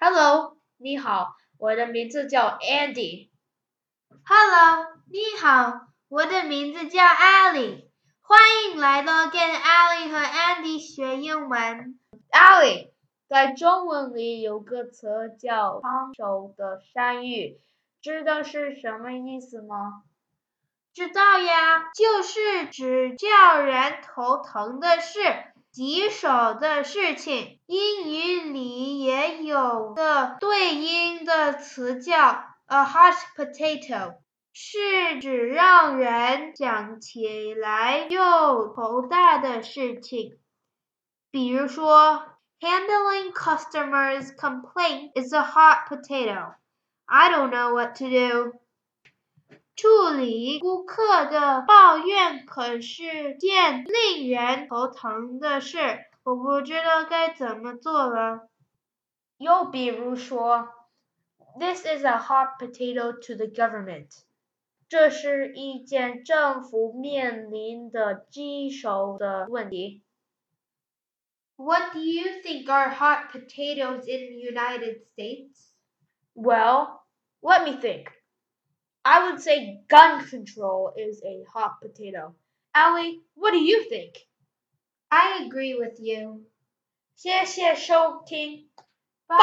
Hello，你好，我的名字叫 Andy。Hello，你好，我的名字叫 Ali 欢迎来到跟 Ali 和 Andy 学英文。Ali，在中文里有个词叫“烫手的山芋”，知道是什么意思吗？知道呀，就是指叫人头疼的事、棘手的事情。英语里也有个对应的词叫 a hot potato，是指让人想起来又头大的事情。比如说，Handling customers' complaint is a hot potato. I don't know what to do. 处理顾客的抱怨可是件令人头疼的事，我不知道该怎么做了。又比如说，This is a hot potato to the government。这是一件政府面临的棘手的问题。 What do you think are hot potatoes in the United States? Well, let me think. I would say gun control is a hot potato. Ali, what do you think? I agree with you. 谢谢收听， Bye.